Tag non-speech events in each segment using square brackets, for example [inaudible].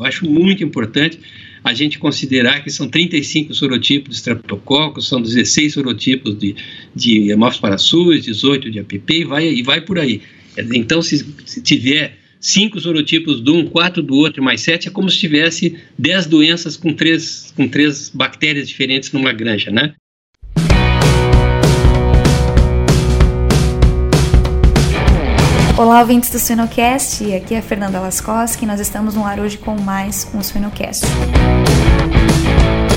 Eu acho muito importante a gente considerar que são 35 sorotipos de streptococcus, são 16 sorotipos de, de Hemophilus 18 de APP e vai, e vai por aí. Então, se, se tiver cinco sorotipos de um, quatro do outro, mais sete, é como se tivesse dez doenças com três, com três bactérias diferentes numa granja, né? Olá, ouvintes do Suinocast, aqui é a Fernanda Laskoski e nós estamos no ar hoje com mais um Suinocast.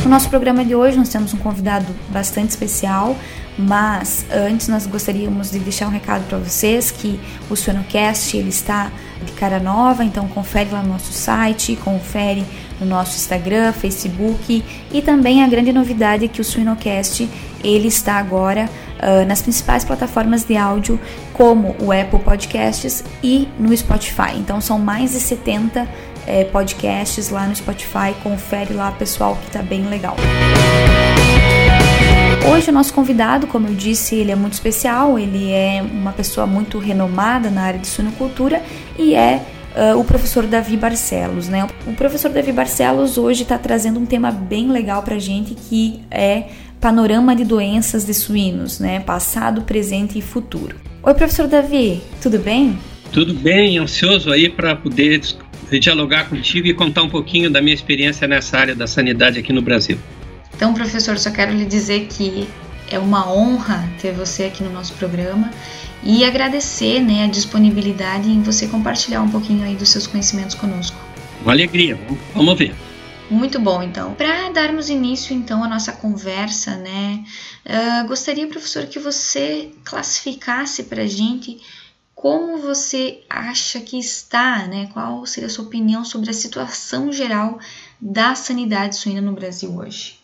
No nosso programa de hoje nós temos um convidado bastante especial, mas antes nós gostaríamos de deixar um recado para vocês que o Suinocast ele está de cara nova, então confere lá no nosso site, confere no nosso Instagram, Facebook e também a grande novidade é que o Suinocast ele está agora uh, nas principais plataformas de áudio, como o Apple Podcasts e no Spotify. Então são mais de 70 eh, podcasts lá no Spotify. Confere lá, pessoal, que tá bem legal. Hoje o nosso convidado, como eu disse, ele é muito especial, ele é uma pessoa muito renomada na área de suinocultura e é uh, o professor Davi Barcelos, né? O professor Davi Barcelos hoje está trazendo um tema bem legal para gente que é panorama de doenças de suínos, né? Passado, presente e futuro. Oi, professor Davi, tudo bem? Tudo bem, ansioso aí para poder dialogar contigo e contar um pouquinho da minha experiência nessa área da sanidade aqui no Brasil. Então, professor, só quero lhe dizer que é uma honra ter você aqui no nosso programa e agradecer né, a disponibilidade em você compartilhar um pouquinho aí dos seus conhecimentos conosco. Uma alegria, vamos ver. Muito bom, então. Para darmos início, então, à nossa conversa, né, uh, gostaria, professor, que você classificasse para a gente como você acha que está, né, qual seria a sua opinião sobre a situação geral da sanidade suína no Brasil hoje.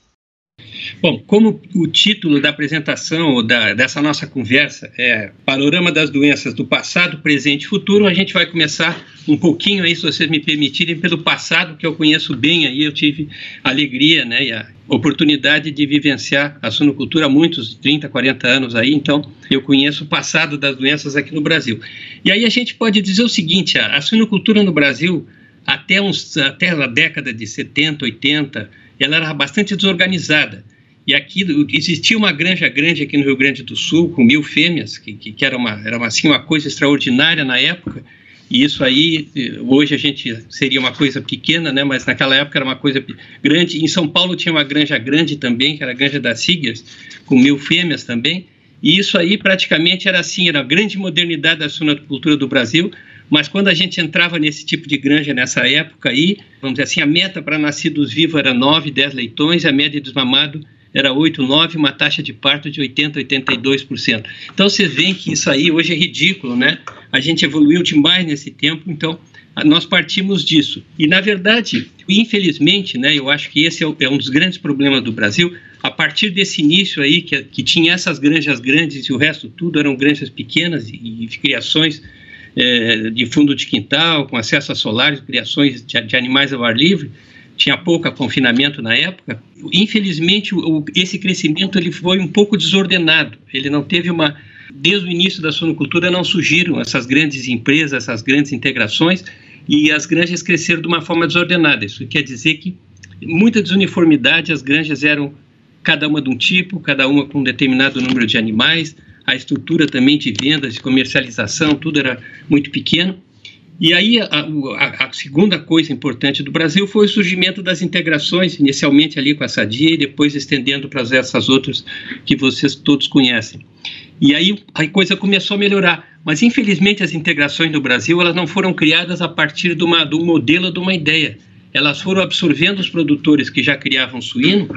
Bom, como o título da apresentação da, dessa nossa conversa é Panorama das Doenças do Passado, Presente e Futuro, a gente vai começar um pouquinho aí, se vocês me permitirem, pelo passado, que eu conheço bem aí, eu tive alegria né, e a oportunidade de vivenciar a suinocultura há muitos, 30, 40 anos aí, então eu conheço o passado das doenças aqui no Brasil. E aí a gente pode dizer o seguinte, a, a suinocultura no Brasil, até, uns, até a década de 70, 80, ela era bastante desorganizada. E aqui existia uma granja grande aqui no Rio Grande do Sul, com mil fêmeas, que, que, era, uma, era uma, assim, uma coisa extraordinária na época. E isso aí, hoje a gente seria uma coisa pequena, né? mas naquela época era uma coisa grande. Em São Paulo tinha uma granja grande também, que era a Granja das Sigas, com mil fêmeas também. E isso aí praticamente era assim, era a grande modernidade da suinocultura do Brasil, mas quando a gente entrava nesse tipo de granja nessa época aí, vamos dizer assim, a meta para nascidos vivos era 9, 10 leitões, a média de desmamado era 8, 9, uma taxa de parto de 80, 82%. Então vocês veem que isso aí hoje é ridículo, né? A gente evoluiu demais nesse tempo, então nós partimos disso. E na verdade, infelizmente, né, eu acho que esse é, é um dos grandes problemas do Brasil. A partir desse início aí, que, que tinha essas granjas grandes e o resto tudo eram granjas pequenas e, e criações é, de fundo de quintal, com acesso a solares, criações de, de, animais ao ar livre, tinha pouco confinamento na época. Infelizmente, o, esse crescimento ele foi um pouco desordenado. Ele não teve uma desde o início da suinocultura não surgiram essas grandes empresas, essas grandes integrações e as granjas cresceram de uma forma desordenada. Isso quer dizer que muita desuniformidade, as granjas eram cada uma de um tipo, cada uma com um determinado número de animais, a estrutura também de vendas, de comercialização, tudo era muito pequeno. E aí a, a, a, segunda coisa importante do Brasil foi o surgimento das integrações, inicialmente ali com a Sadia e depois estendendo para essas outras que vocês todos conhecem. E aí a coisa começou a melhorar. Mas infelizmente as integrações no Brasil elas não foram criadas a partir de, uma, de um modelo, de uma ideia. Elas foram absorvendo os produtores que já criavam suíno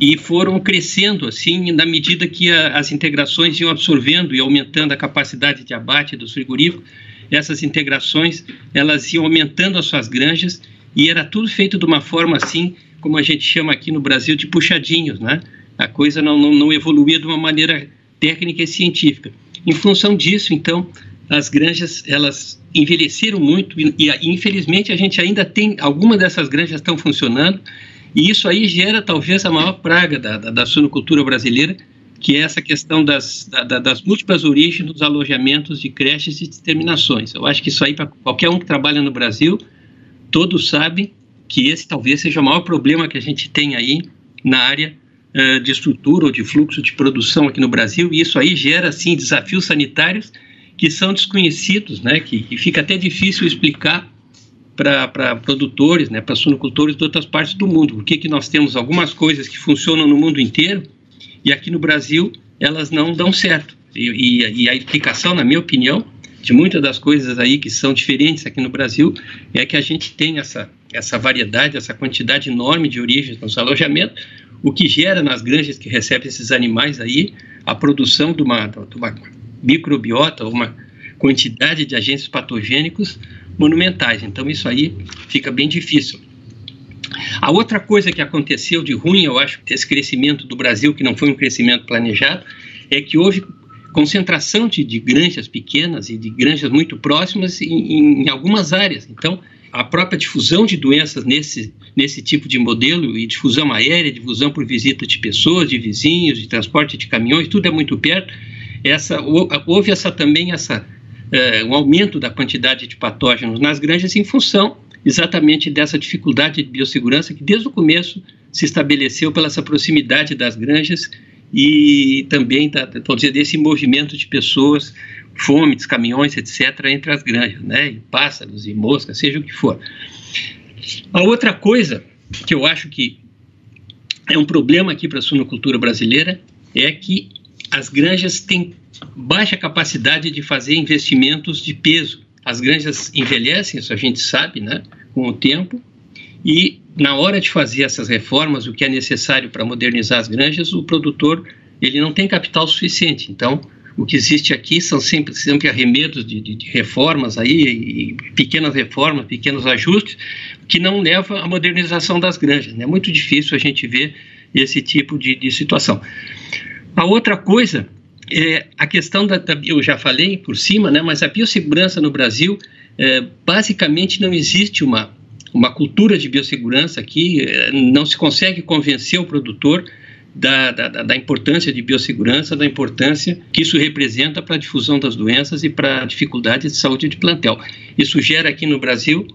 e foram crescendo assim na medida que a, as integrações iam absorvendo e aumentando a capacidade de abate dos frigoríficos essas integrações elas iam aumentando as suas granjas e era tudo feito de uma forma assim como a gente chama aqui no Brasil de puxadinhos né? A coisa não, não, não evoluía de uma maneira técnica e científica. Em função disso então as granjas elas envelheceram muito e, e infelizmente a gente ainda tem algumas dessas granjas estão funcionando e isso aí gera talvez a maior praga da, da, da suinocultura brasileira, que é essa questão das, da, das múltiplas origens dos alojamentos de creches e determinações. Eu acho que isso aí, para qualquer um que trabalha no Brasil, todos sabem que esse talvez seja o maior problema que a gente tem aí na área uh, de estrutura ou de fluxo de produção aqui no Brasil, e isso aí gera, assim, desafios sanitários que são desconhecidos, né, que, que fica até difícil explicar para produtores, né, para suinocultores de outras partes do mundo. Por que, nós temos algumas coisas que funcionam no mundo inteiro e aqui no Brasil elas não dão certo? E, e, e a explicação, na minha opinião, de muitas das coisas aí que são diferentes aqui no Brasil é que a gente tem essa, essa variedade, essa quantidade enorme de origens nos alojamentos, o que gera nas granjas que recebem esses animais aí a produção de uma, de uma microbiota, uma quantidade de agentes patogênicos monumentais. Então isso aí fica bem difícil. A outra coisa que aconteceu de ruim, eu acho, desse crescimento do Brasil, que não foi um crescimento planejado, é que houve concentração de, de granjas pequenas e de granjas muito próximas em, em, algumas áreas. Então, a própria difusão de doenças nesse, nesse tipo de modelo, e difusão aérea, difusão por visita de pessoas, de vizinhos, de transporte de caminhões, tudo é muito perto. Essa, houve essa também essa um aumento da quantidade de patógenos nas granjas em função exatamente dessa dificuldade de biossegurança que desde o começo se estabeleceu pela essa proximidade das granjas e também da, dizer, desse movimento de pessoas, fomes, caminhões, etc., entre as granjas, né? E pássaros e moscas, seja o que for. A outra coisa que eu acho que é um problema aqui para a suinocultura brasileira é que as granjas têm baixa capacidade de fazer investimentos de peso. As granjas envelhecem, isso a gente sabe, né, com o tempo, e na hora de fazer essas reformas, o que é necessário para modernizar as granjas, o produtor ele não tem capital suficiente. Então, o que existe aqui são sempre, sempre arremedos de, de, de reformas aí, pequenas reformas, pequenos ajustes, que não levam à modernização das granjas. É muito difícil a gente ver esse tipo de, de situação. A outra coisa é, a questão da, da, eu já falei por cima, né, mas a biossegurança no Brasil, é, basicamente não existe uma, uma cultura de biossegurança aqui, é, não se consegue convencer o produtor da, da, da, importância de biossegurança, da importância que isso representa para a difusão das doenças e para a dificuldade de saúde de plantel. Isso gera aqui no Brasil,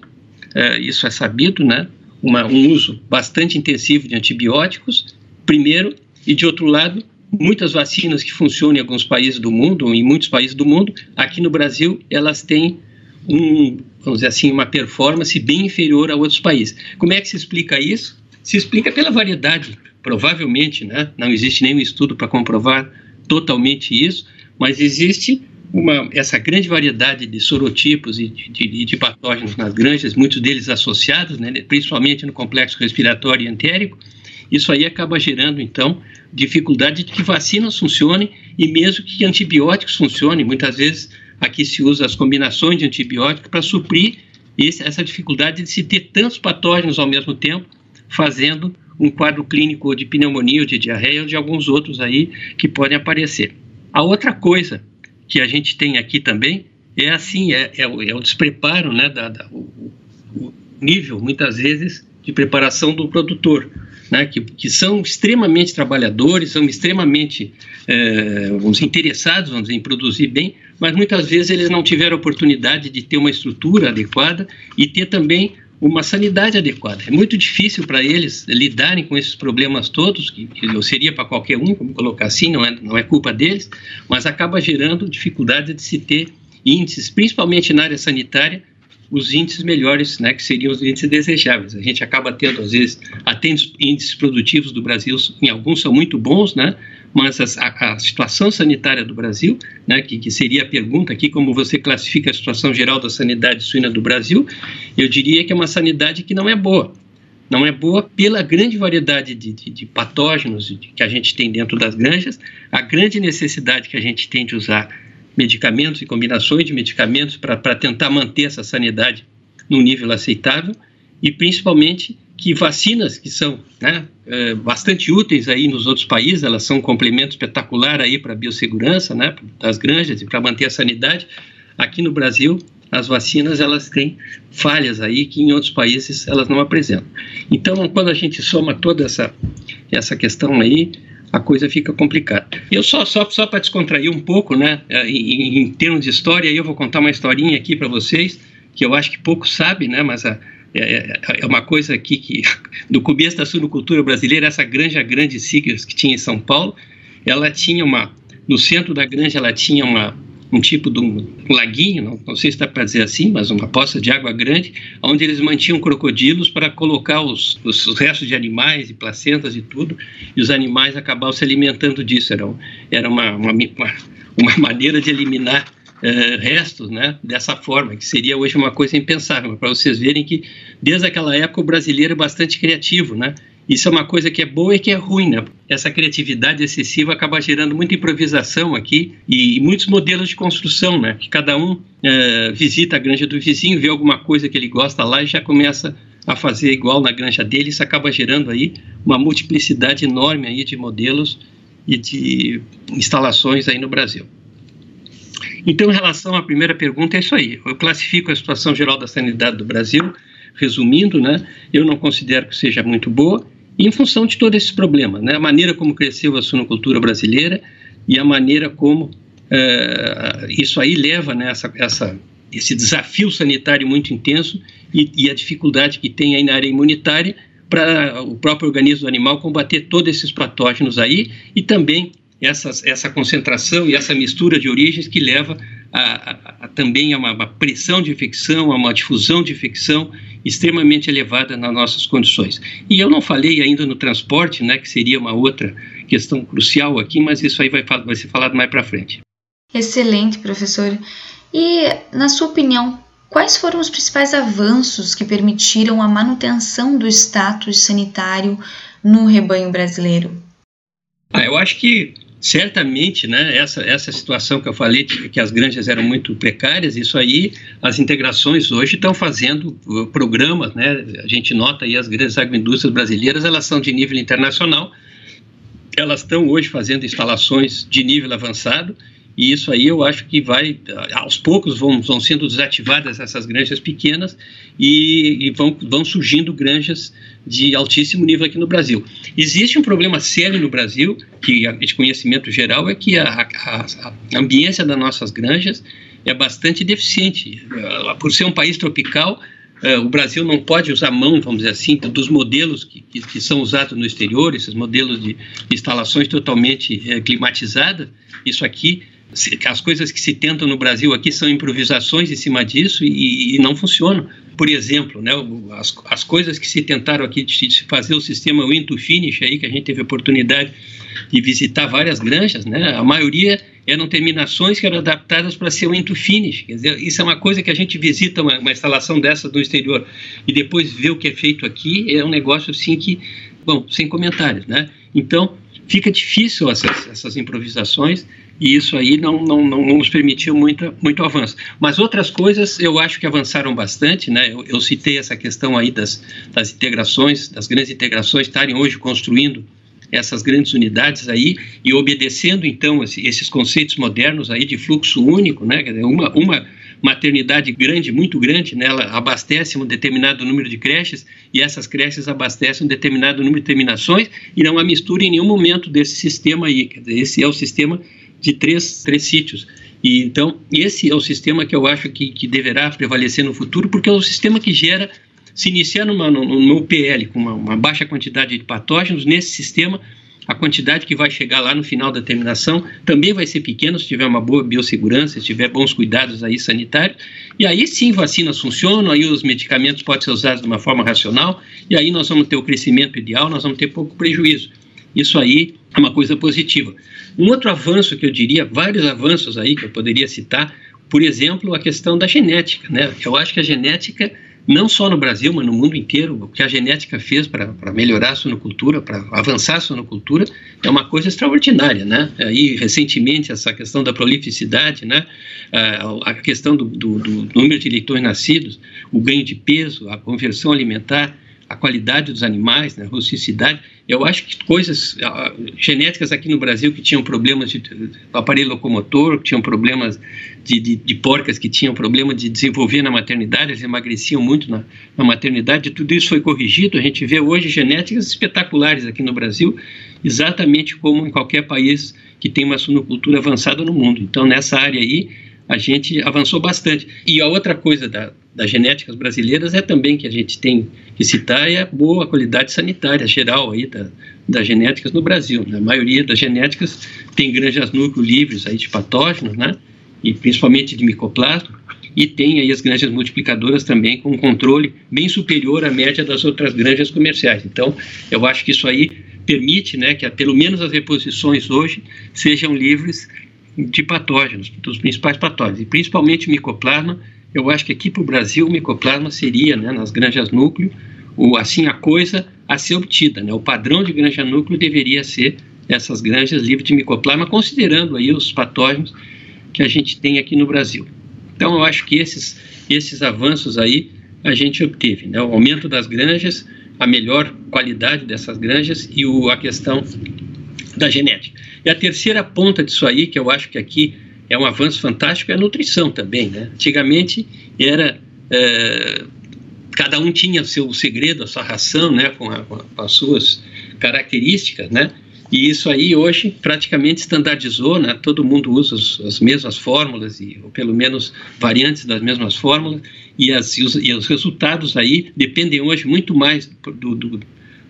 é, isso é sabido, né, uma, um uso bastante intensivo de antibióticos, primeiro, e de outro lado, muitas vacinas que funcionam em alguns países do mundo, em muitos países do mundo, aqui no Brasil elas têm um, vamos dizer assim, uma performance bem inferior a outros países. Como é que se explica isso? Se explica pela variedade, provavelmente, né? Não existe nenhum estudo para comprovar totalmente isso, mas existe uma, essa grande variedade de sorotipos e de, de, de, patógenos nas granjas, muitos deles associados, né, principalmente no complexo respiratório e entérico, isso aí acaba gerando, então, dificuldade de que vacinas funcionem e mesmo que antibióticos funcionem. Muitas vezes aqui se usa as combinações de antibióticos para suprir esse, essa dificuldade de se ter tantos patógenos ao mesmo tempo, fazendo um quadro clínico de pneumonia ou de diarreia ou de alguns outros aí que podem aparecer. A outra coisa que a gente tem aqui também é assim, é, é, o, é o, despreparo, né, da, da o, o nível, muitas vezes, de preparação do produtor né, que, que, são extremamente trabalhadores, são extremamente é, vamos dizer, interessados vamos dizer, em produzir bem, mas muitas vezes eles não tiveram oportunidade de ter uma estrutura adequada e ter também uma sanidade adequada. É muito difícil para eles lidarem com esses problemas todos, que, que seria para qualquer um, como colocar assim, não é, não é culpa deles, mas acaba gerando dificuldade de se ter índices, principalmente na área sanitária, os índices melhores, né, que seriam os índices desejáveis. A gente acaba tendo, às vezes, até índices produtivos do Brasil, em alguns são muito bons, né, mas a, a situação sanitária do Brasil, né, que, que, seria a pergunta aqui, como você classifica a situação geral da sanidade suína do Brasil, eu diria que é uma sanidade que não é boa. Não é boa pela grande variedade de, de, de patógenos que a gente tem dentro das granjas, a grande necessidade que a gente tem de usar medicamentos e combinações de medicamentos para tentar manter essa sanidade num nível aceitável e principalmente que vacinas que são né, é, bastante úteis aí nos outros países, elas são um complemento espetacular aí para a biossegurança, né, das granjas e para manter a sanidade. Aqui no Brasil, as vacinas elas têm falhas aí que em outros países elas não apresentam. Então, quando a gente soma toda essa essa questão aí, a coisa fica complicada. Eu só só só para descontrair um pouco, né, é, em, em, termos de história, eu vou contar uma historinha aqui para vocês que eu acho que pouco sabe, né, mas a, é, é uma coisa aqui que, [laughs] no começo da suinocultura brasileira, essa granja Grande Siglas que tinha em São Paulo, ela tinha uma, no centro da granja ela tinha uma, um tipo de um, laguinho, não, não sei se dá para dizer assim, mas uma poça de água grande, onde eles mantinham crocodilos para colocar os, os, restos de animais e placentas e tudo, e os animais acabavam se alimentando disso. Era, era uma, uma, uma [laughs] maneira de eliminar uh, restos né, dessa forma, que seria hoje uma coisa impensável, para vocês verem que desde aquela época o brasileiro é bastante criativo, né? Isso é uma coisa que é boa e que é ruim, né? Essa criatividade excessiva acaba gerando muita improvisação aqui e, muitos modelos de construção, né? Que cada um uh, visita a granja do vizinho, vê alguma coisa que ele gosta lá e já começa a fazer igual na granja dele. Isso acaba gerando aí uma multiplicidade enorme aí de modelos e de instalações aí no Brasil. Então, em relação à primeira pergunta, é isso aí. Eu classifico a situação geral da sanidade do Brasil, resumindo, né? Eu não considero que seja muito boa, em função de todo esse problema, né? A maneira como cresceu a suinocultura brasileira e a maneira como uh, isso aí leva né, essa, essa, esse desafio sanitário muito intenso e, e a dificuldade que tem aí na área imunitária para o próprio organismo animal combater todos esses patógenos aí e também essas, essa concentração e essa mistura de origens que leva a, a, a também a uma, uma, pressão de infecção, a uma difusão de infecção extremamente elevada nas nossas condições. E eu não falei ainda no transporte, né, que seria uma outra questão crucial aqui, mas isso aí vai, vai ser falado mais para frente. Excelente, professor. E, na sua opinião, quais foram os principais avanços que permitiram a manutenção do status sanitário no rebanho brasileiro? Ah, eu acho que certamente, né, essa, essa situação que eu falei, que as granjas eram muito precárias, isso aí, as integrações hoje estão fazendo uh, programas, né, a gente nota aí as grandes agroindústrias brasileiras, elas são de nível internacional, elas estão hoje fazendo instalações de nível avançado, e isso aí eu acho que vai, aos poucos vão, vão sendo desativadas essas granjas pequenas e, e, vão, vão surgindo granjas de altíssimo nível aqui no Brasil. Existe um problema sério no Brasil, que é de conhecimento geral, é que a, a, a ambiência das nossas granjas é bastante deficiente. Por ser um país tropical, Uh, o Brasil não pode usar mão, vamos dizer assim, dos modelos que, que, que são usados no exterior, esses modelos de, instalações totalmente uh, climatizadas. Isso aqui as coisas que se tentam no Brasil aqui são improvisações em cima disso e, e não funcionam. Por exemplo, né, as, as coisas que se tentaram aqui de, de fazer o sistema win to finish aí que a gente teve a oportunidade de visitar várias granjas, né, a maioria eram terminações que eram adaptadas para ser win to finish. Quer dizer, isso é uma coisa que a gente visita uma, uma instalação dessa no exterior e depois vê o que é feito aqui é um negócio assim que, bom, sem comentários, né? Então fica difícil essas, essas improvisações e isso aí não, não, não, nos permitiu muito, muito avanço. Mas outras coisas eu acho que avançaram bastante, né? Eu, eu citei essa questão aí das, das integrações, das grandes integrações estarem hoje construindo essas grandes unidades aí e obedecendo então esses conceitos modernos aí de fluxo único, né? Uma, uma maternidade grande, muito grande, né? ela abastece um determinado número de creches e essas creches abastecem um determinado número de terminações e não há mistura em nenhum momento desse sistema aí. Esse é o sistema de três, três sítios. E, então, esse é o sistema que eu acho que, que deverá prevalecer no futuro, porque é o sistema que gera, se iniciar numa, no, no PL com uma, uma baixa quantidade de patógenos, nesse sistema a quantidade que vai chegar lá no final da terminação também vai ser pequena se tiver uma boa biossegurança, se tiver bons cuidados aí sanitários. E aí sim vacinas funcionam, aí os medicamentos podem ser usados de uma forma racional, e aí nós vamos ter o crescimento ideal, nós vamos ter pouco prejuízo. Isso aí é uma coisa positiva. Um outro avanço que eu diria, vários avanços aí que eu poderia citar, por exemplo, a questão da genética. Né? Eu acho que a genética, não só no Brasil, mas no mundo inteiro, o que a genética fez para melhorar a sonocultura, para avançar a sonocultura, é uma coisa extraordinária. Né? Aí, recentemente, essa questão da prolificidade, né? a questão do, do, do número de leitões nascidos, o ganho de peso, a conversão alimentar, a qualidade dos animais, né, a rusticidade. Eu acho que coisas uh, genéticas aqui no Brasil que tinham problemas de, aparelho locomotor, que tinham problemas de, de, de, porcas que tinham problema de desenvolver na maternidade, eles emagreciam muito na, na maternidade, tudo isso foi corrigido. A gente vê hoje genéticas espetaculares aqui no Brasil, exatamente como em qualquer país que tem uma suinocultura avançada no mundo. Então, nessa área aí, a gente avançou bastante. E a outra coisa da, das genéticas brasileiras é também que a gente tem que citar é a boa qualidade sanitária geral aí da, das genéticas no Brasil. Né? A maioria das genéticas tem granjas núcleo livres aí de patógenos, né? E principalmente de micoplasma. E tem aí as granjas multiplicadoras também com um controle bem superior à média das outras granjas comerciais. Então, eu acho que isso aí permite, né, que pelo menos as reposições hoje sejam livres de patógenos, dos principais patógenos, e principalmente micoplasma. Eu acho que aqui para o Brasil o micoplasma seria, né, nas granjas núcleo, o, assim a coisa a ser obtida. Né? O padrão de granja núcleo deveria ser essas granjas livres de micoplasma, considerando aí os patógenos que a gente tem aqui no Brasil. Então eu acho que esses, esses avanços aí a gente obteve, né? o aumento das granjas, a melhor qualidade dessas granjas e o, a questão da genética. E a terceira ponta disso aí, que eu acho que aqui é um avanço fantástico, é a nutrição também. Né? Antigamente era. É, cada um tinha seu segredo, a sua ração, né, com, a, com as suas características, né? E isso aí hoje praticamente estandardizou, né? Todo mundo usa as, as mesmas fórmulas e ou pelo menos variantes das mesmas fórmulas e, as, e, os, e os resultados aí dependem hoje muito mais do, do,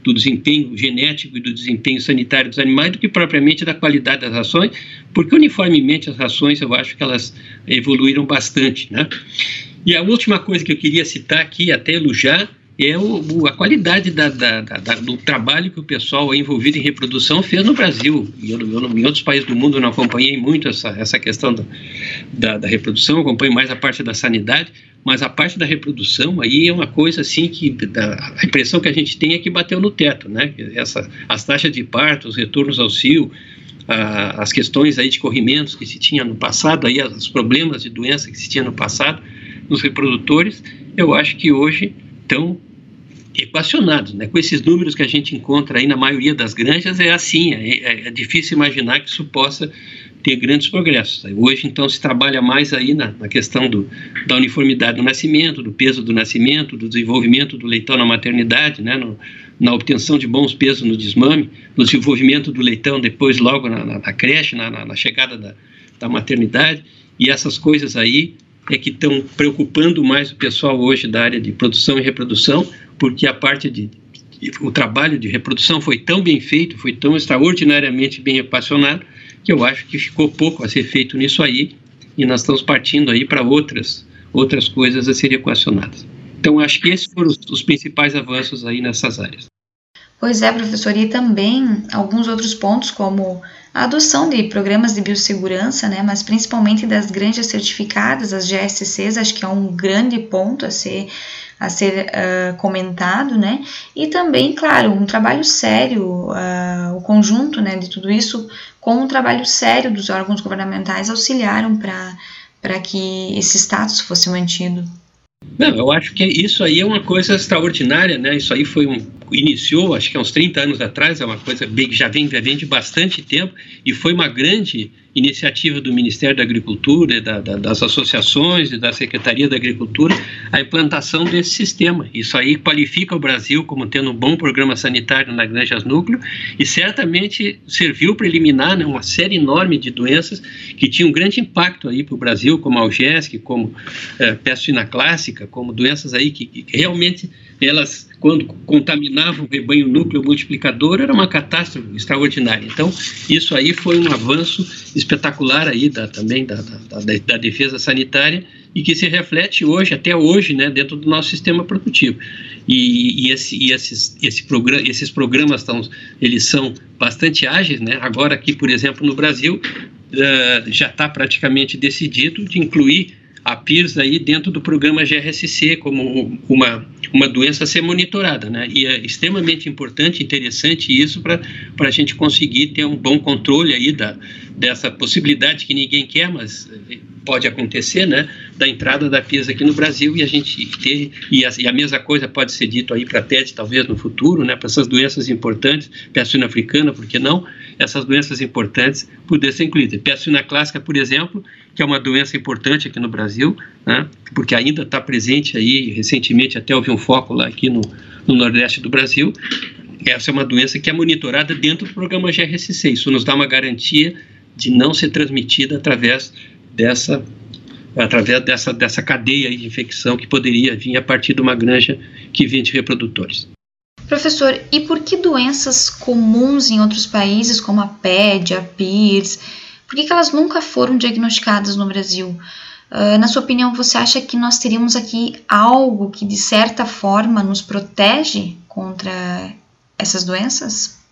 do desempenho genético e do desempenho sanitário dos animais do que propriamente da qualidade das rações, porque uniformemente as rações eu acho que elas evoluíram bastante, né? E a última coisa que eu queria citar aqui, até elogiar, é o, a qualidade da, da, da, do trabalho que o pessoal envolvido em reprodução fez no Brasil. E eu, eu, em outros países do mundo não acompanhei muito essa, essa questão da, da, reprodução, acompanho mais a parte da sanidade, mas a parte da reprodução aí é uma coisa assim que a impressão que a gente tem é que bateu no teto, né? Essa, as taxas de parto, os retornos ao cio, a, as questões aí de corrimentos que se tinha no passado, aí os problemas de doença que se tinha no passado nos reprodutores, eu acho que hoje estão equacionados, né? Com esses números que a gente encontra aí na maioria das granjas é assim, é, é, é difícil imaginar que isso possa ter grandes progressos. Hoje, então, se trabalha mais aí na, na questão do, da uniformidade do nascimento, do peso do nascimento, do desenvolvimento do leitão na maternidade, né, no, na obtenção de bons pesos no desmame, no desenvolvimento do leitão depois, logo na, na, na creche, na, chegada da, da maternidade, e essas coisas aí é que estão preocupando mais o pessoal hoje da área de produção e reprodução, porque a parte de o trabalho de reprodução foi tão bem feito, foi tão extraordinariamente bem apaixonado, que eu acho que ficou pouco a ser feito nisso aí, e nós estamos partindo aí para outras outras coisas a serem equacionadas. Então, acho que esses foram os, os principais avanços aí nessas áreas. Pois é, professor, e também alguns outros pontos, como a adoção de programas de biossegurança, né, mas principalmente das granjas certificadas, as GSCs, acho que é um grande ponto a ser a ser uh, comentado, né? E também, claro, um trabalho sério, uh, o conjunto, né, de tudo isso, com um trabalho sério dos órgãos governamentais auxiliaram para para que esse status fosse mantido. Não, eu acho que isso aí é uma coisa extraordinária, né? Isso aí foi um iniciou, acho que há uns 30 anos atrás, é uma coisa que já vem, já vem de bastante tempo e foi uma grande iniciativa do Ministério da Agricultura, da, da, das associações e da Secretaria da Agricultura, a implantação desse sistema. Isso aí qualifica o Brasil como tendo um bom programa sanitário nas granjas núcleo e certamente serviu para eliminar né, uma série enorme de doenças que tinham um grande impacto aí para o Brasil, como a algésque, como é, clássica, como doenças aí que, que realmente elas quando contaminavam o rebanho núcleo multiplicador, era uma catástrofe extraordinária. Então, isso aí foi um avanço espetacular aí da, também da, da, da, defesa sanitária e que se reflete hoje, até hoje, né, dentro do nosso sistema produtivo. E, e, esse, e esses, esse programa, esses programas tão, eles são bastante ágeis, né? Agora aqui, por exemplo, no Brasil, uh, já está praticamente decidido de incluir a PIRS aí dentro do programa GRSC como uma, uma doença a ser monitorada, né? E é extremamente importante, interessante isso para a gente conseguir ter um bom controle aí da, dessa possibilidade que ninguém quer, mas pode acontecer, né? Da entrada da PIRS aqui no Brasil e a gente ter, e a, e a mesma coisa pode ser dito aí para TED talvez no futuro, né? Para essas doenças importantes, peste africana, por que não? Essas doenças importantes poder ser incluídas. Peste clássica, por exemplo, que é uma doença importante aqui no Brasil, né, porque ainda está presente aí, recentemente até houve um foco lá aqui no, no Nordeste do Brasil. Essa é uma doença que é monitorada dentro do programa GRSC. Isso nos dá uma garantia de não ser transmitida através dessa através dessa, dessa cadeia de infecção que poderia vir a partir de uma granja que vende reprodutores. Professor, e por que doenças comuns em outros países, como a PED, a PIRS, por que, que elas nunca foram diagnosticadas no Brasil? Uh, na sua opinião, você acha que nós teríamos aqui algo que, de certa forma, nos protege contra essas doenças?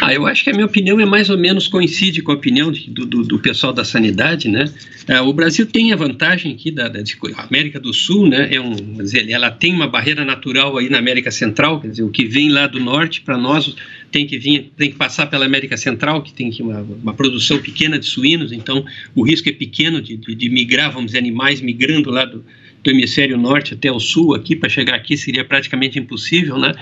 Ah, eu acho que a minha opinião é mais ou menos coincide com a opinião de, do, do, pessoal da sanidade, né? É, o Brasil tem a vantagem aqui da, da América do Sul, né? É um, dizer, ela tem uma barreira natural aí na América Central, quer dizer, o que vem lá do norte para nós tem que vir, tem que passar pela América Central, que tem uma, uma produção pequena de suínos, então o risco é pequeno de, de, de migrar, vamos dizer, animais migrando lá do, do hemisfério norte até o sul aqui para chegar aqui seria praticamente impossível, né?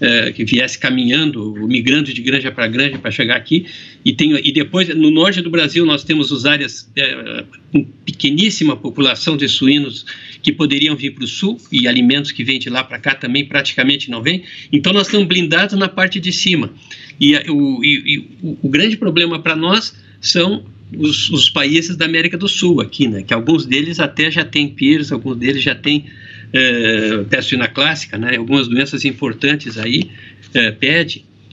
É, que viesse caminhando, migrando de granja para granja para chegar aqui. E, tem, e depois, no norte do Brasil, nós temos as áreas é, com pequeníssima população de suínos que poderiam vir para o sul e alimentos que vêm de lá para cá também praticamente não vêm. Então, nós estamos blindados na parte de cima. E, o, e, e o, o grande problema para nós são os, os, países da América do Sul aqui, né? Que alguns deles até já têm PIRS, alguns deles já têm é, peste clássica, né? Algumas doenças importantes aí, é.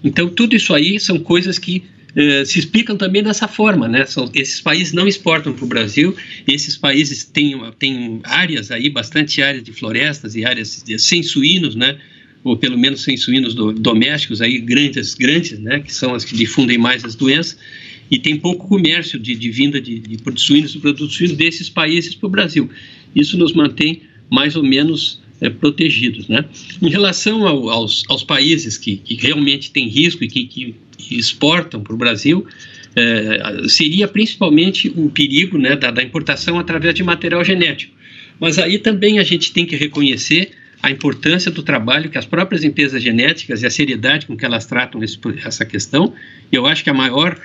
Então, tudo isso aí são coisas que é, se explicam também dessa forma, né? São, esses países não exportam para o Brasil, esses países têm, têm áreas aí, bastante áreas de florestas e áreas de, sem suínos, né? Ou pelo menos sem suínos do, domésticos aí, grandes, grandes, né? Que são as que difundem mais as doenças e tem pouco comércio de, de vinda de, de suínos e produtos suínos desses países para o Brasil. Isso nos mantém mais ou menos é, protegidos. Né? Em relação ao, aos, aos, países que, que, realmente têm risco e que, que exportam para o Brasil, é, seria principalmente o perigo né, da, da importação através de material genético. Mas aí também a gente tem que reconhecer a importância do trabalho que as próprias empresas genéticas e a seriedade com que elas tratam esse, essa questão. Eu acho que a maior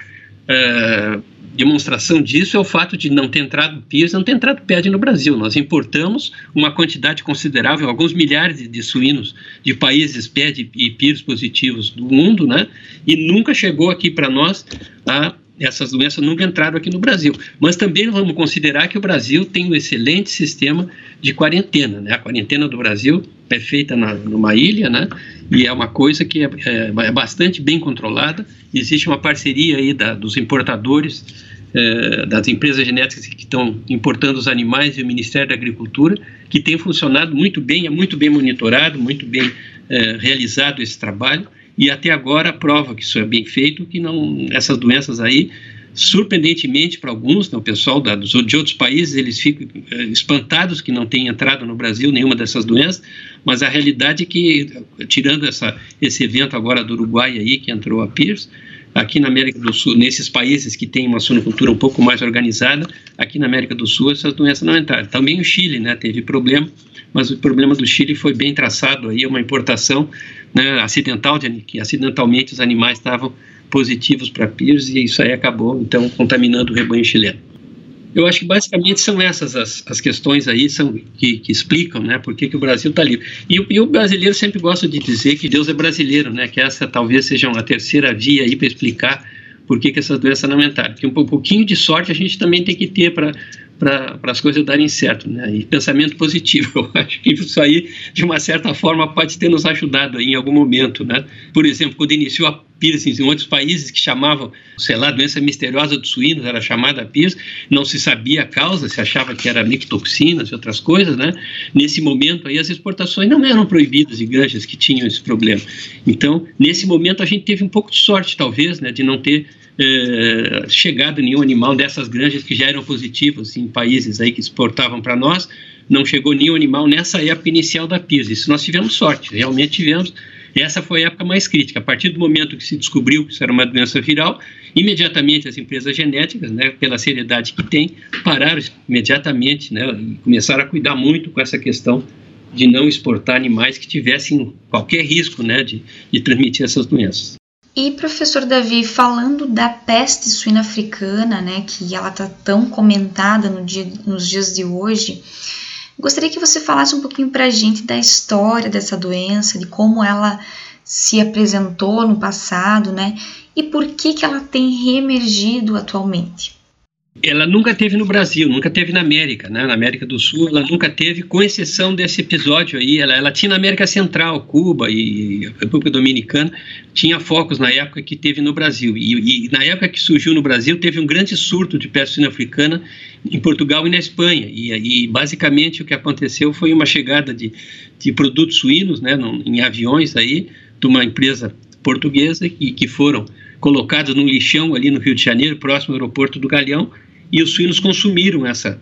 é, demonstração disso é o fato de não ter entrado PIRS, não ter entrado PED no Brasil. Nós importamos uma quantidade considerável, alguns milhares de, suínos de países PED e PIRS positivos do mundo, né? E nunca chegou aqui para nós a essas doenças nunca entraram aqui no Brasil. Mas também vamos considerar que o Brasil tem um excelente sistema de quarentena. Né? A quarentena do Brasil é feita na, numa ilha, né? E é uma coisa que é, é, é bastante bem controlada. Existe uma parceria aí da, dos importadores, é, das empresas genéticas que estão importando os animais e o Ministério da Agricultura, que tem funcionado muito bem, é muito bem monitorado, muito bem é, realizado esse trabalho e até agora prova que isso é bem feito, que não essas doenças aí surpreendentemente para alguns, né, o pessoal da, dos, de outros países, eles ficam eh, espantados que não tenha entrado no Brasil nenhuma dessas doenças, mas a realidade é que, tirando essa, esse evento agora do Uruguai aí, que entrou a PIRS, aqui na América do Sul, nesses países que têm uma suinocultura um pouco mais organizada, aqui na América do Sul essas doenças não entraram. Também o Chile, né, teve problema, mas o problema do Chile foi bem traçado aí, uma importação né, acidental, de, que acidentalmente os animais estavam positivos para PIRS e isso aí acabou, então, contaminando o rebanho chileno. Eu acho que basicamente são essas as, as questões aí são, que, que explicam né, por que, que o Brasil está livre. E, e, o brasileiro sempre gosta de dizer que Deus é brasileiro, né, que essa talvez seja uma terceira via aí para explicar por que, que essas doenças não aumentaram. Porque um pouquinho de sorte a gente também tem que ter para para as coisas darem certo, né? E pensamento positivo, [laughs] eu acho que isso aí, de uma certa forma, pode ter nos ajudado aí em algum momento, né? Por exemplo, quando iniciou a PIRS em outros países que chamavam, sei lá, doença misteriosa dos suínos, era chamada PIRS, não se sabia a causa, se achava que era micotoxinas e outras coisas, né? Nesse momento aí as exportações não eram proibidas de granjas que tinham esse problema. Então, nesse momento a gente teve um pouco de sorte, talvez, né, de não ter eh, chegado nenhum animal dessas granjas que já eram positivos em países aí que exportavam para nós, não chegou nenhum animal nessa época inicial da PIS. Isso nós tivemos sorte, realmente tivemos. Essa foi a época mais crítica. A partir do momento que se descobriu que isso era uma doença viral, imediatamente as empresas genéticas, né, pela seriedade que tem, pararam imediatamente né, e começaram a cuidar muito com essa questão de não exportar animais que tivessem qualquer risco né, de, de transmitir essas doenças. E professor Davi, falando da peste suína africana, né, que ela está tão comentada no dia, nos dias de hoje, gostaria que você falasse um pouquinho para a gente da história dessa doença, de como ela se apresentou no passado, né, e por que que ela tem reemergido atualmente. Ela nunca teve no Brasil, nunca teve na América, né? Na América do Sul, ela nunca teve, com exceção desse episódio aí. Ela, ela tinha na América Central, Cuba e República Dominicana, tinha focos na época que teve no Brasil. E, e na época que surgiu no Brasil, teve um grande surto de peste suína africana em Portugal e na Espanha. E, e basicamente o que aconteceu foi uma chegada de, de produtos suínos, né? No, em aviões aí, de uma empresa portuguesa e que foram colocados num lixão ali no Rio de Janeiro, próximo ao aeroporto do Galeão, e os suínos consumiram essa,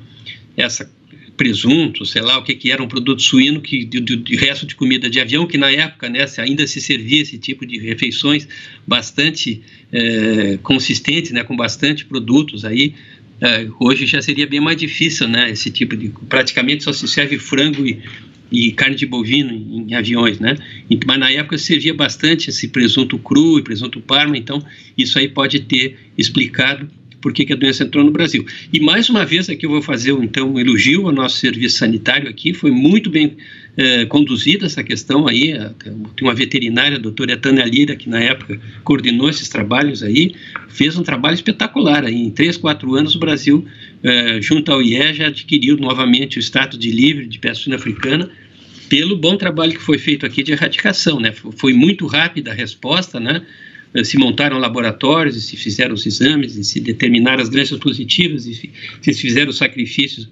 essa presunto, sei lá o que que era um produto suíno que de, de, de, resto de comida de avião que na época né, ainda se servia esse tipo de refeições bastante é, consistentes, né, com bastante produtos aí é, hoje já seria bem mais difícil, né, esse tipo de praticamente só se serve frango e, e carne de bovino em, em aviões, né? Mas na época servia bastante esse presunto cru e presunto parma, então isso aí pode ter explicado por que, a doença entrou no Brasil. E mais uma vez aqui eu vou fazer então um elogio ao nosso serviço sanitário aqui, foi muito bem eh, conduzida essa questão aí, tem uma veterinária, a doutora Etânia Lira, que na época coordenou esses trabalhos aí, fez um trabalho espetacular aí, em três, quatro anos o Brasil, eh, junto ao IE, já adquiriu novamente o status de livre de peste africana, pelo bom trabalho que foi feito aqui de erradicação, né? Foi muito rápida a resposta, né? Eh, se montaram laboratórios e se fizeram os exames e se determinaram as doenças positivas e se fizeram os sacrifícios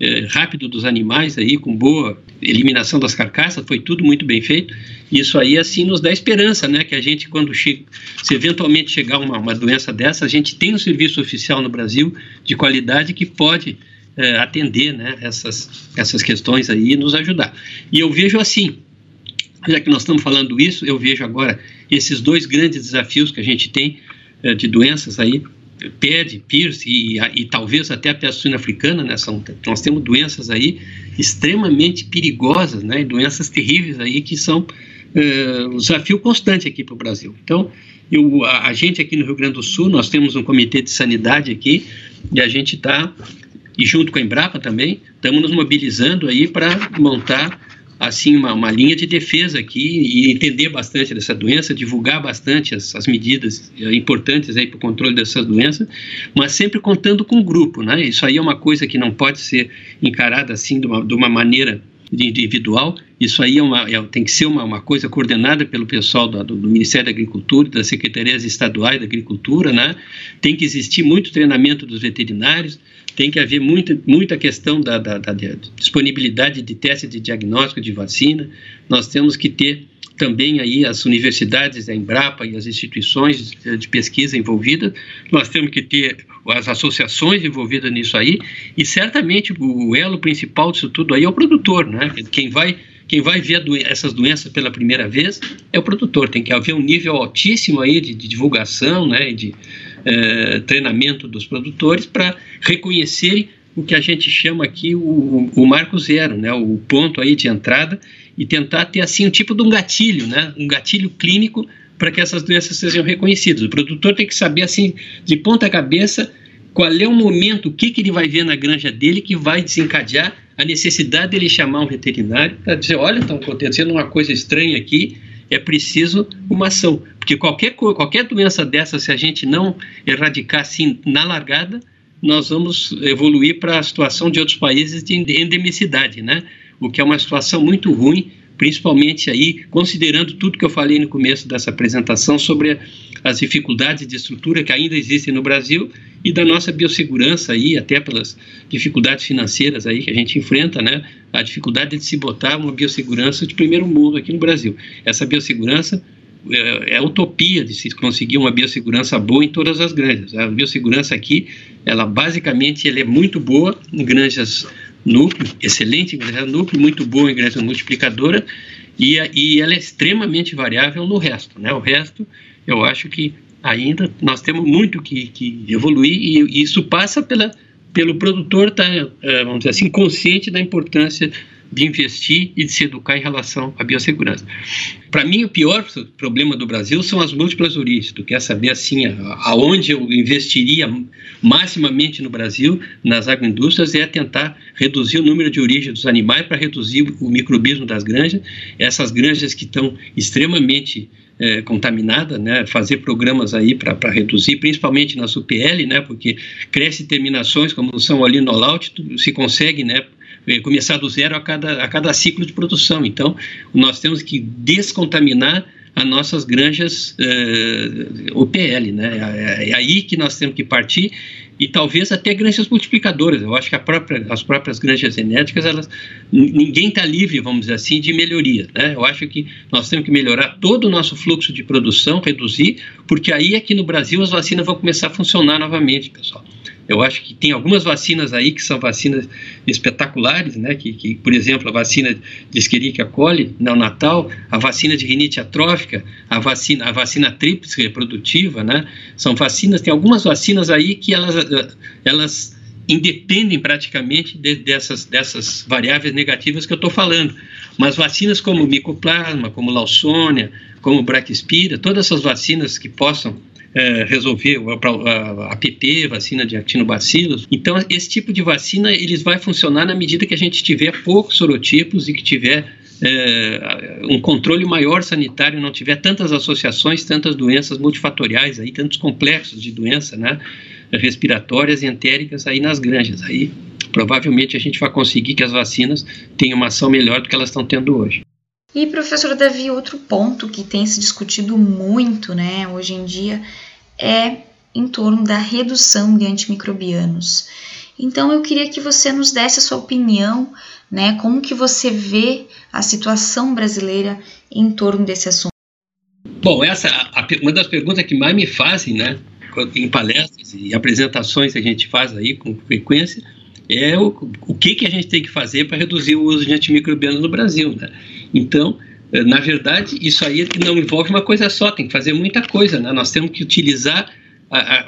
é, rápido dos animais aí com boa eliminação das carcaças foi tudo muito bem feito. Isso aí assim nos dá esperança né que a gente quando chega, se eventualmente chegar uma, uma doença dessa a gente tem um serviço oficial no Brasil de qualidade que pode é, atender né essas essas questões aí e nos ajudar. E eu vejo assim já que nós estamos falando isso eu vejo agora esses dois grandes desafios que a gente tem eh, de doenças aí, PED, PIRS e, e, talvez até a peste africana, né? São, nós temos doenças aí extremamente perigosas, né? Doenças terríveis aí que são uh, um desafio constante aqui para o Brasil. Então, eu, a, a, gente aqui no Rio Grande do Sul, nós temos um comitê de sanidade aqui e a gente está, e junto com a Embrapa também, estamos nos mobilizando aí para montar assim uma, uma linha de defesa aqui e entender bastante dessa doença, divulgar bastante as, as medidas eh, importantes aí para o controle dessas doenças, mas sempre contando com o grupo, né? Isso aí é uma coisa que não pode ser encarada assim de uma, de uma maneira individual. Isso aí é uma, é, tem que ser uma, uma coisa coordenada pelo pessoal do, do, Ministério da Agricultura, das secretarias estaduais da Agricultura, né? Tem que existir muito treinamento dos veterinários, tem que haver muita, muita questão da, da, da disponibilidade de testes de diagnóstico de vacina. Nós temos que ter também aí as universidades, a Embrapa e as instituições de pesquisa envolvidas. Nós temos que ter as associações envolvidas nisso aí e certamente o elo principal disso tudo aí é o produtor, né? Quem vai quem vai ver essas doenças pela primeira vez é o produtor. Tem que haver um nível altíssimo aí de, de divulgação, né? De eh, treinamento dos produtores para reconhecerem o que a gente chama aqui o, o marco zero, né? O ponto aí de entrada e tentar ter assim um tipo de um gatilho, né? Um gatilho clínico para que essas doenças sejam reconhecidas. O produtor tem que saber assim de ponta cabeça qual é o momento, o que, que ele vai ver na granja dele que vai desencadear a necessidade dele chamar um veterinário para dizer, olha, está acontecendo uma coisa estranha aqui, é preciso uma ação. Porque qualquer, qualquer doença dessa, se a gente não erradicar assim na largada, nós vamos evoluir para a situação de outros países de endemicidade, né? O que é uma situação muito ruim principalmente aí considerando tudo que eu falei no começo dessa apresentação sobre as dificuldades de estrutura que ainda existem no Brasil e da nossa biossegurança aí, até pelas dificuldades financeiras aí que a gente enfrenta, né? A dificuldade de se botar uma biossegurança de primeiro mundo aqui no Brasil. Essa biossegurança é, é utopia de se conseguir uma biossegurança boa em todas as granjas. A biossegurança aqui, ela basicamente ela é muito boa em granjas núcleo, excelente igreja núcleo, muito boa igreja multiplicadora, e, e ela é extremamente variável no resto. Né? O resto, eu acho que ainda nós temos muito que, que evoluir, e, isso passa pela, pelo produtor estar, tá, é, vamos dizer assim, consciente da importância de investir e de se educar em relação à biossegurança. Para mim, o pior problema do Brasil são as múltiplas origens. Tu quer saber, assim, aonde eu investiria maximamente no Brasil, nas agroindústrias, é tentar reduzir o número de origens dos animais para reduzir o microbismo das granjas. Essas granjas que estão extremamente é, contaminada, né, fazer programas aí para reduzir, principalmente nas UPL, né, porque cresce terminações, como são ali no Laut, se consegue, né, começar do zero a cada, a cada ciclo de produção. Então, nós temos que descontaminar as nossas granjas uh, UPL, né? É, é aí que nós temos que partir e talvez até granjas multiplicadoras. Eu acho que própria, as próprias granjas genéticas, elas, ninguém está livre, vamos dizer assim, de melhoria. Né? Eu acho que nós temos que melhorar todo o nosso fluxo de produção, reduzir, porque aí aqui no Brasil as vacinas vão começar a funcionar novamente, pessoal. Eu acho que tem algumas vacinas aí que são vacinas espetaculares, né? Que, que por exemplo, a vacina de Escherichia coli neonatal, a vacina de rinite atrófica, a vacina, a vacina tríplice reprodutiva, né? São vacinas, tem algumas vacinas aí que elas, elas independem praticamente de, dessas, dessas variáveis negativas que eu estou falando. Mas vacinas como micoplasma, como Lawsonia, como Braquispira, todas essas vacinas que possam é, resolver a, APP, vacina de actinobacilos. Então, esse tipo de vacina eles vai funcionar na medida que a gente tiver poucos sorotipos e que tiver é, um controle maior sanitário, não tiver tantas associações, tantas doenças multifatoriais, aí, tantos complexos de doença, né, respiratórias e entéricas aí nas granjas. Aí, provavelmente, a gente vai conseguir que as vacinas tenham uma ação melhor do que elas estão tendo hoje. E, professor Davi, outro ponto que tem se discutido muito né, hoje em dia é em torno da redução de antimicrobianos. Então, eu queria que você nos desse a sua opinião, né, como que você vê a situação brasileira em torno desse assunto. Bom, essa a, uma das perguntas que mais me fazem, né, em palestras e apresentações que a gente faz aí com frequência, é o, o que, que a gente tem que fazer para reduzir o uso de antimicrobianos no Brasil, né? Então, na verdade, isso aí não envolve uma coisa só, tem que fazer muita coisa, né? Nós temos que utilizar, a, a,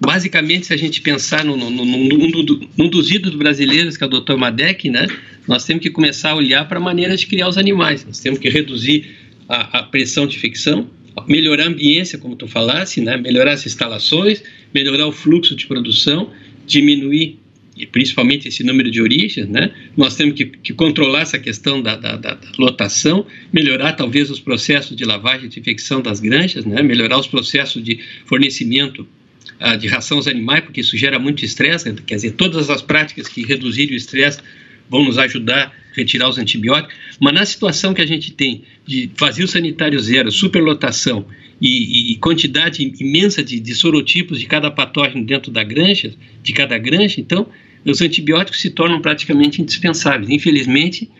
basicamente, se a gente pensar no, no, no, no, num dos ídolos brasileiros, que é o Dr. Madec, né? Nós temos que começar a olhar para maneiras de criar os animais. Nós temos que reduzir a, a pressão de infecção, melhorar a ambiência, como tu falasse, né? melhorar as instalações, melhorar o fluxo de produção, diminuir e principalmente esse número de origens, né? Nós temos que, que controlar essa questão da, da, da, lotação, melhorar talvez os processos de lavagem de infecção das granjas, né? Melhorar os processos de fornecimento uh, de ração aos animais, porque isso gera muito estresse, quer dizer, todas as práticas que reduzirem o estresse vão nos ajudar a retirar os antibióticos, mas na situação que a gente tem de vazio sanitário zero, superlotação e, e quantidade imensa de, de, sorotipos de cada patógeno dentro da granja, de cada granja, então os antibióticos se tornam praticamente indispensáveis. Infelizmente,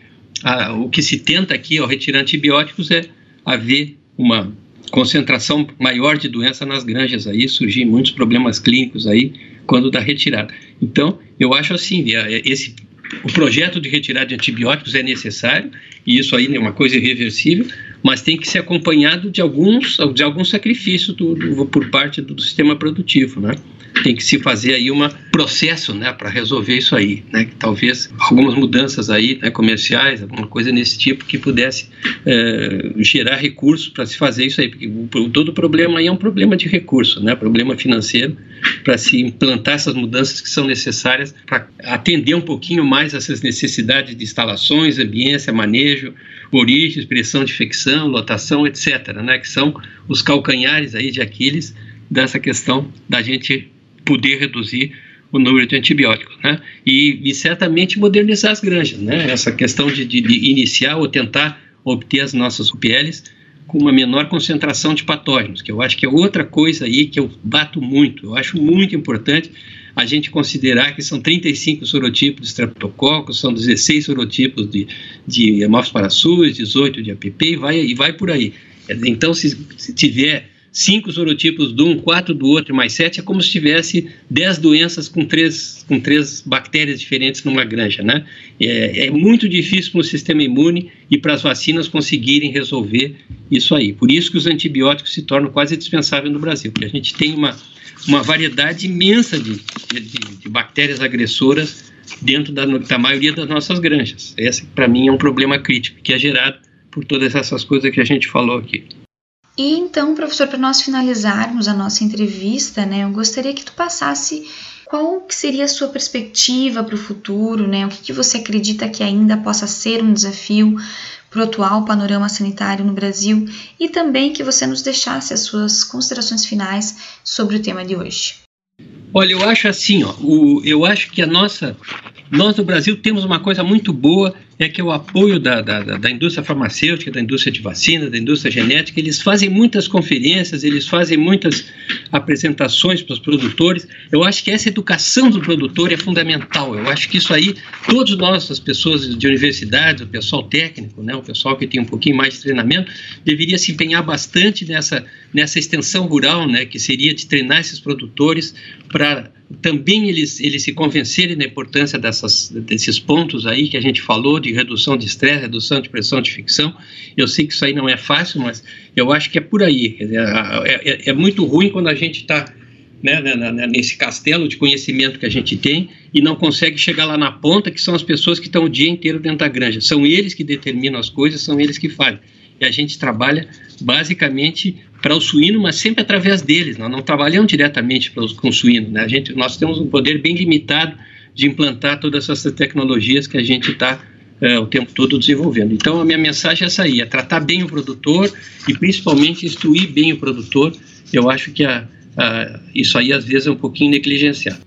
a, o que se tenta aqui ao retirar antibióticos é haver uma concentração maior de doença nas granjas aí, surgir muitos problemas clínicos aí quando da retirada. Então, eu acho assim, é, esse o projeto de retirada de antibióticos é necessário, e isso aí é uma coisa irreversível, mas tem que ser acompanhado de alguns, de algum sacrifício do, do, por parte do, do sistema produtivo, né? Tem que se fazer aí um processo né, para resolver isso aí. Né, talvez algumas mudanças aí né, comerciais, alguma coisa nesse tipo que pudesse é, gerar recursos para se fazer isso aí. Porque o, todo o problema aí é um problema de recurso, né, problema financeiro, para se implantar essas mudanças que são necessárias para atender um pouquinho mais essas necessidades de instalações, ambiência, manejo, origem, pressão de infecção, lotação, etc., né, que são os calcanhares aí de Aquiles dessa questão da gente poder reduzir o número de antibióticos, né? E, e certamente modernizar as granjas, né? Essa questão de, de, de, iniciar ou tentar obter as nossas UPLs com uma menor concentração de patógenos, que eu acho que é outra coisa aí que eu bato muito. Eu acho muito importante a gente considerar que são 35 sorotipos de streptococcus, são 16 sorotipos de, de Haemophilus 18 de APP e vai, e vai por aí. Então, se, se tiver cinco sorotipos de um, quatro do outro, mais sete, é como se tivesse dez doenças com três, com três bactérias diferentes numa granja, né? É, é muito difícil para o sistema imune e para as vacinas conseguirem resolver isso aí. Por isso que os antibióticos se tornam quase dispensáveis no Brasil, porque a gente tem uma, uma variedade imensa de, de, de bactérias agressoras dentro da, da maioria das nossas granjas. Esse, para mim, é um problema crítico, que é gerado por todas essas coisas que a gente falou aqui. E então, professor, para nós finalizarmos a nossa entrevista, né, eu gostaria que tu passasse qual que seria a sua perspectiva para o futuro, né? O que, que você acredita que ainda possa ser um desafio para o atual panorama sanitário no Brasil e também que você nos deixasse as suas considerações finais sobre o tema de hoje. Olha, eu acho assim, ó, o, eu acho que a nossa, nós no Brasil temos uma coisa muito boa é que o apoio da, da, da, indústria farmacêutica, da indústria de vacina, da indústria genética, eles fazem muitas conferências, eles fazem muitas apresentações para os produtores. Eu acho que essa educação do produtor é fundamental. Eu acho que isso aí, todos nós, as pessoas de universidades, o pessoal técnico, né, o pessoal que tem um pouquinho mais de treinamento, deveria se empenhar bastante nessa, nessa extensão rural, né, que seria de treinar esses produtores para também eles, eles se convencerem da importância dessas, desses pontos aí que a gente falou, redução de estresse, redução de pressão de ficção. Eu sei que isso aí não é fácil, mas eu acho que é por aí. É, é, é muito ruim quando a gente está né, nesse castelo de conhecimento que a gente tem e não consegue chegar lá na ponta, que são as pessoas que estão o dia inteiro dentro da granja. São eles que determinam as coisas, são eles que fazem. E a gente trabalha basicamente para o suíno, mas sempre através deles. Nós não trabalhamos diretamente para os, com o suíno. Né? A gente, nós temos um poder bem limitado de implantar todas essas tecnologias que a gente está é, o tempo todo desenvolvendo. Então, a minha mensagem é essa aí, é tratar bem o produtor e principalmente instruir bem o produtor. Eu acho que a, a, isso aí, às vezes, é um pouquinho negligenciado.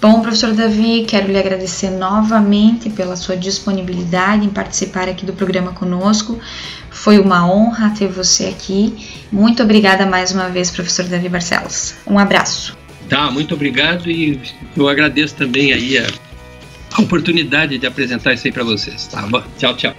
Bom, professor Davi, quero lhe agradecer novamente pela sua disponibilidade em participar aqui do programa conosco. Foi uma honra ter você aqui. Muito obrigada mais uma vez, professor Davi Barcelos. Um abraço. Tá, muito obrigado e eu agradeço também aí a, oportunidade de apresentar isso aí para vocês. Tá bom? Tchau, tchau.